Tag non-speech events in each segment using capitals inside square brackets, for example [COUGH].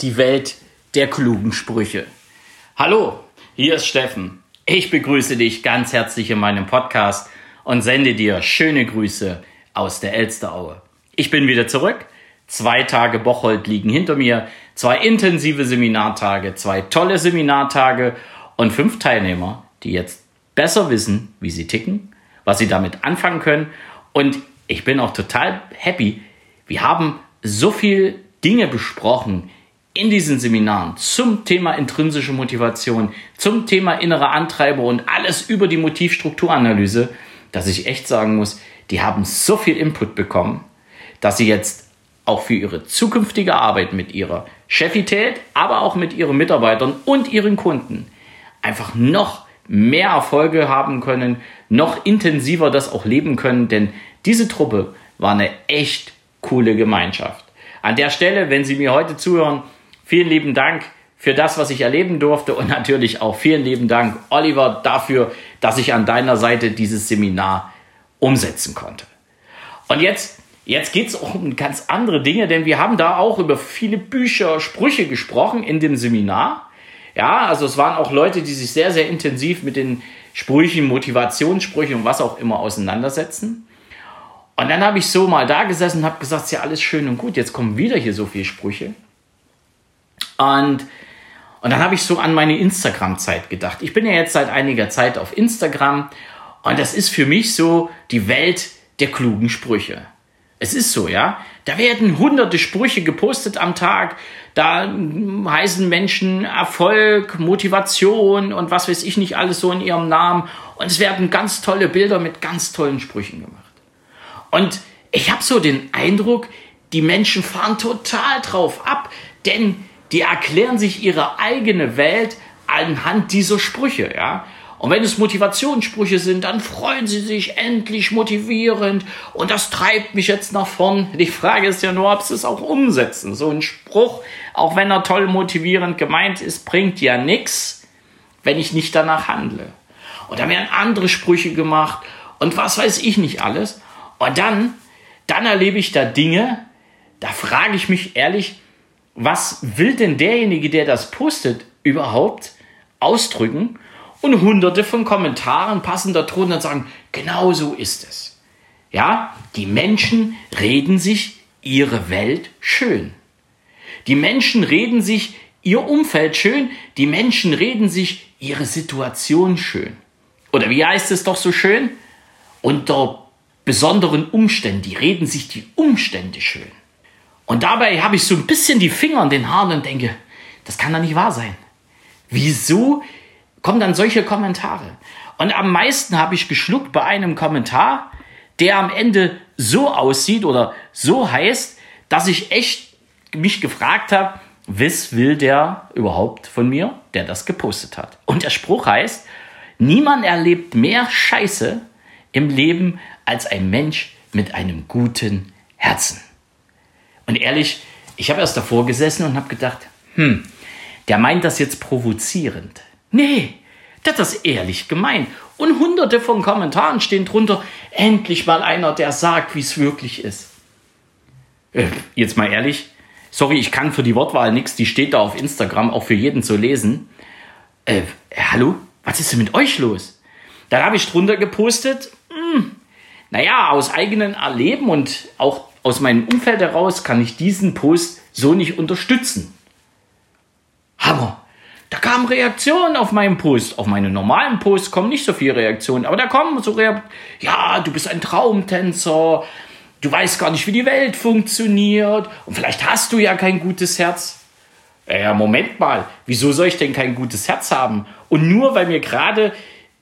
die Welt der klugen Sprüche. Hallo, hier ist Steffen. Ich begrüße dich ganz herzlich in meinem Podcast und sende dir schöne Grüße aus der Elsteraue. Ich bin wieder zurück. Zwei Tage Bocholt liegen hinter mir, zwei intensive Seminartage, zwei tolle Seminartage und fünf Teilnehmer, die jetzt besser wissen, wie sie ticken, was sie damit anfangen können. Und ich bin auch total happy. Wir haben so viel Dinge besprochen, in diesen Seminaren zum Thema intrinsische Motivation, zum Thema innere Antreiber und alles über die Motivstrukturanalyse, dass ich echt sagen muss, die haben so viel Input bekommen, dass sie jetzt auch für ihre zukünftige Arbeit mit ihrer Chefität, aber auch mit ihren Mitarbeitern und ihren Kunden einfach noch mehr Erfolge haben können, noch intensiver das auch leben können, denn diese Truppe war eine echt coole Gemeinschaft. An der Stelle, wenn Sie mir heute zuhören, Vielen lieben Dank für das, was ich erleben durfte und natürlich auch vielen lieben Dank, Oliver, dafür, dass ich an deiner Seite dieses Seminar umsetzen konnte. Und jetzt, jetzt geht es um ganz andere Dinge, denn wir haben da auch über viele Bücher, Sprüche gesprochen in dem Seminar. Ja, also es waren auch Leute, die sich sehr, sehr intensiv mit den Sprüchen, Motivationssprüchen und was auch immer auseinandersetzen. Und dann habe ich so mal da gesessen und habe gesagt, ist ja alles schön und gut, jetzt kommen wieder hier so viele Sprüche. Und, und dann habe ich so an meine Instagram-Zeit gedacht. Ich bin ja jetzt seit einiger Zeit auf Instagram und das ist für mich so die Welt der klugen Sprüche. Es ist so, ja. Da werden hunderte Sprüche gepostet am Tag. Da heißen Menschen Erfolg, Motivation und was weiß ich nicht alles so in ihrem Namen. Und es werden ganz tolle Bilder mit ganz tollen Sprüchen gemacht. Und ich habe so den Eindruck, die Menschen fahren total drauf ab, denn die erklären sich ihre eigene Welt anhand dieser Sprüche, ja. Und wenn es Motivationssprüche sind, dann freuen sie sich endlich motivierend und das treibt mich jetzt nach vorn. Die Frage ist ja nur, ob sie es auch umsetzen. So ein Spruch, auch wenn er toll motivierend gemeint ist, bringt ja nichts, wenn ich nicht danach handle. Und dann werden andere Sprüche gemacht und was weiß ich nicht alles. Und dann, dann erlebe ich da Dinge, da frage ich mich ehrlich, was will denn derjenige, der das postet, überhaupt ausdrücken? Und hunderte von Kommentaren passen da drunter und sagen, genau so ist es. Ja, die Menschen reden sich ihre Welt schön. Die Menschen reden sich ihr Umfeld schön. Die Menschen reden sich ihre Situation schön. Oder wie heißt es doch so schön? Unter besonderen Umständen. Die reden sich die Umstände schön. Und dabei habe ich so ein bisschen die Finger in den Haaren und denke, das kann doch nicht wahr sein. Wieso kommen dann solche Kommentare? Und am meisten habe ich geschluckt bei einem Kommentar, der am Ende so aussieht oder so heißt, dass ich echt mich gefragt habe, was will der überhaupt von mir, der das gepostet hat? Und der Spruch heißt, niemand erlebt mehr Scheiße im Leben als ein Mensch mit einem guten Herzen. Und ehrlich, ich habe erst davor gesessen und habe gedacht, hm, der meint das jetzt provozierend. Nee, der hat das ehrlich gemeint. Und hunderte von Kommentaren stehen drunter, endlich mal einer, der sagt, wie es wirklich ist. Äh, jetzt mal ehrlich, sorry, ich kann für die Wortwahl nichts, die steht da auf Instagram, auch für jeden zu lesen. Äh, hallo, was ist denn mit euch los? Dann habe ich drunter gepostet, hm, naja, aus eigenem Erleben und auch aus meinem Umfeld heraus kann ich diesen Post so nicht unterstützen. Hammer. Da kamen Reaktionen auf meinen Post. Auf meine normalen Posts kommen nicht so viele Reaktionen, aber da kommen so Reaktionen. Ja, du bist ein Traumtänzer. Du weißt gar nicht, wie die Welt funktioniert. Und vielleicht hast du ja kein gutes Herz. Ja, Moment mal. Wieso soll ich denn kein gutes Herz haben? Und nur weil mir gerade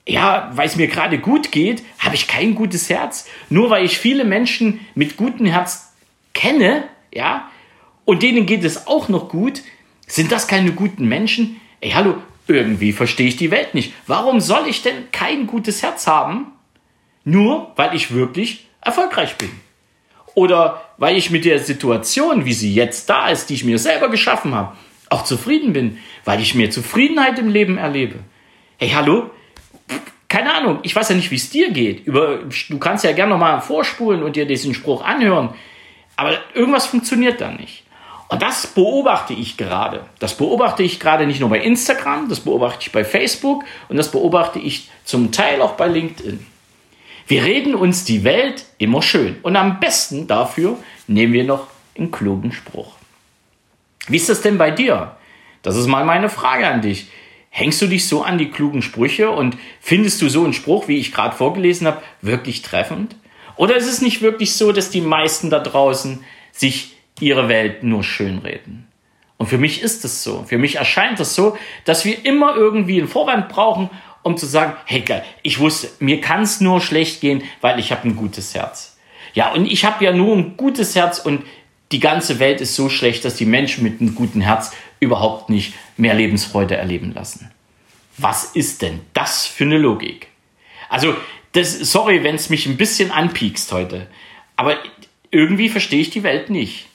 ja, weil es mir gerade gut geht, habe ich kein gutes Herz. Nur weil ich viele Menschen mit gutem Herz kenne, ja, und denen geht es auch noch gut, sind das keine guten Menschen? Ey, hallo, irgendwie verstehe ich die Welt nicht. Warum soll ich denn kein gutes Herz haben? Nur weil ich wirklich erfolgreich bin. Oder weil ich mit der Situation, wie sie jetzt da ist, die ich mir selber geschaffen habe, auch zufrieden bin, weil ich mir Zufriedenheit im Leben erlebe. Hey, hallo, keine Ahnung, ich weiß ja nicht, wie es dir geht. Über, du kannst ja gerne nochmal vorspulen und dir diesen Spruch anhören. Aber irgendwas funktioniert da nicht. Und das beobachte ich gerade. Das beobachte ich gerade nicht nur bei Instagram, das beobachte ich bei Facebook und das beobachte ich zum Teil auch bei LinkedIn. Wir reden uns die Welt immer schön und am besten dafür nehmen wir noch einen klugen Spruch. Wie ist das denn bei dir? Das ist mal meine Frage an dich. Hängst du dich so an die klugen Sprüche und findest du so einen Spruch, wie ich gerade vorgelesen habe, wirklich treffend? Oder ist es nicht wirklich so, dass die meisten da draußen sich ihre Welt nur schönreden? Und für mich ist es so. Für mich erscheint es so, dass wir immer irgendwie einen Vorwand brauchen, um zu sagen, hey geil, ich wusste, mir kann es nur schlecht gehen, weil ich habe ein gutes Herz. Ja, und ich habe ja nur ein gutes Herz und die ganze Welt ist so schlecht, dass die Menschen mit einem guten Herz überhaupt nicht mehr Lebensfreude erleben lassen. Was ist denn das für eine Logik? Also, das, sorry, wenn es mich ein bisschen anpiekst heute, aber irgendwie verstehe ich die Welt nicht.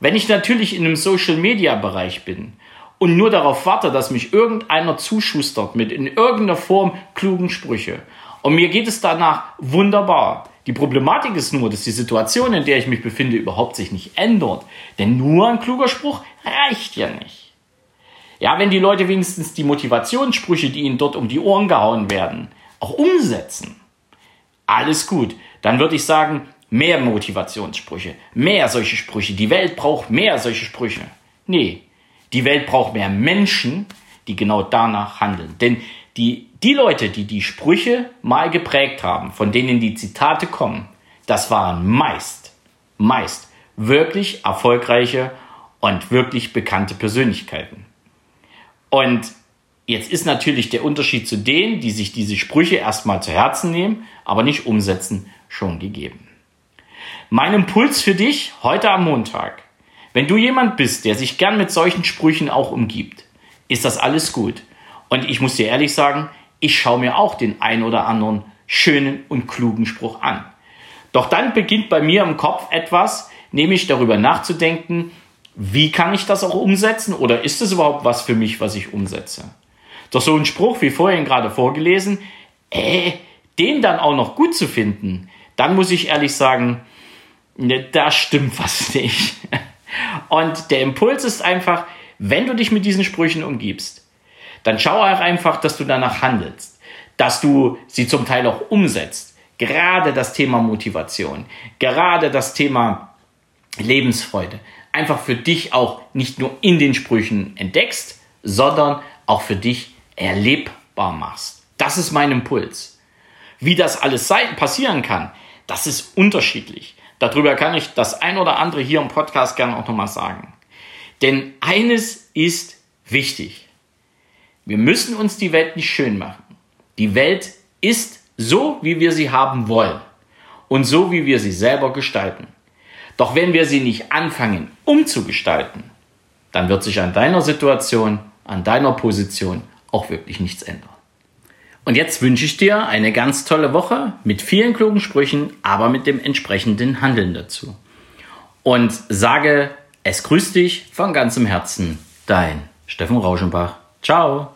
Wenn ich natürlich in einem Social-Media-Bereich bin und nur darauf warte, dass mich irgendeiner zuschustert mit in irgendeiner Form klugen Sprüche und mir geht es danach wunderbar, die Problematik ist nur, dass die Situation, in der ich mich befinde, überhaupt sich nicht ändert. Denn nur ein kluger Spruch reicht ja nicht. Ja, wenn die Leute wenigstens die Motivationssprüche, die ihnen dort um die Ohren gehauen werden, auch umsetzen, alles gut. Dann würde ich sagen, mehr Motivationssprüche, mehr solche Sprüche. Die Welt braucht mehr solche Sprüche. Nee, die Welt braucht mehr Menschen, die genau danach handeln. Denn die, die Leute, die die Sprüche mal geprägt haben, von denen die Zitate kommen, das waren meist, meist wirklich erfolgreiche und wirklich bekannte Persönlichkeiten. Und jetzt ist natürlich der Unterschied zu denen, die sich diese Sprüche erstmal zu Herzen nehmen, aber nicht umsetzen, schon gegeben. Mein Impuls für dich heute am Montag. Wenn du jemand bist, der sich gern mit solchen Sprüchen auch umgibt, ist das alles gut. Und ich muss dir ehrlich sagen, ich schaue mir auch den ein oder anderen schönen und klugen Spruch an. Doch dann beginnt bei mir im Kopf etwas, nämlich darüber nachzudenken, wie kann ich das auch umsetzen oder ist es überhaupt was für mich, was ich umsetze? Doch so ein Spruch wie vorhin gerade vorgelesen, äh, den dann auch noch gut zu finden, dann muss ich ehrlich sagen, ne, da stimmt [LAUGHS] was nicht. Und der Impuls ist einfach, wenn du dich mit diesen Sprüchen umgibst, dann schau auch einfach, dass du danach handelst, dass du sie zum Teil auch umsetzt. Gerade das Thema Motivation, gerade das Thema Lebensfreude, einfach für dich auch nicht nur in den Sprüchen entdeckst, sondern auch für dich erlebbar machst. Das ist mein Impuls. Wie das alles passieren kann, das ist unterschiedlich. Darüber kann ich das ein oder andere hier im Podcast gerne auch nochmal sagen. Denn eines ist wichtig. Wir müssen uns die Welt nicht schön machen. Die Welt ist so, wie wir sie haben wollen und so, wie wir sie selber gestalten. Doch wenn wir sie nicht anfangen umzugestalten, dann wird sich an deiner Situation, an deiner Position auch wirklich nichts ändern. Und jetzt wünsche ich dir eine ganz tolle Woche mit vielen klugen Sprüchen, aber mit dem entsprechenden Handeln dazu. Und sage, es grüßt dich von ganzem Herzen, dein Steffen Rauschenbach. Ciao.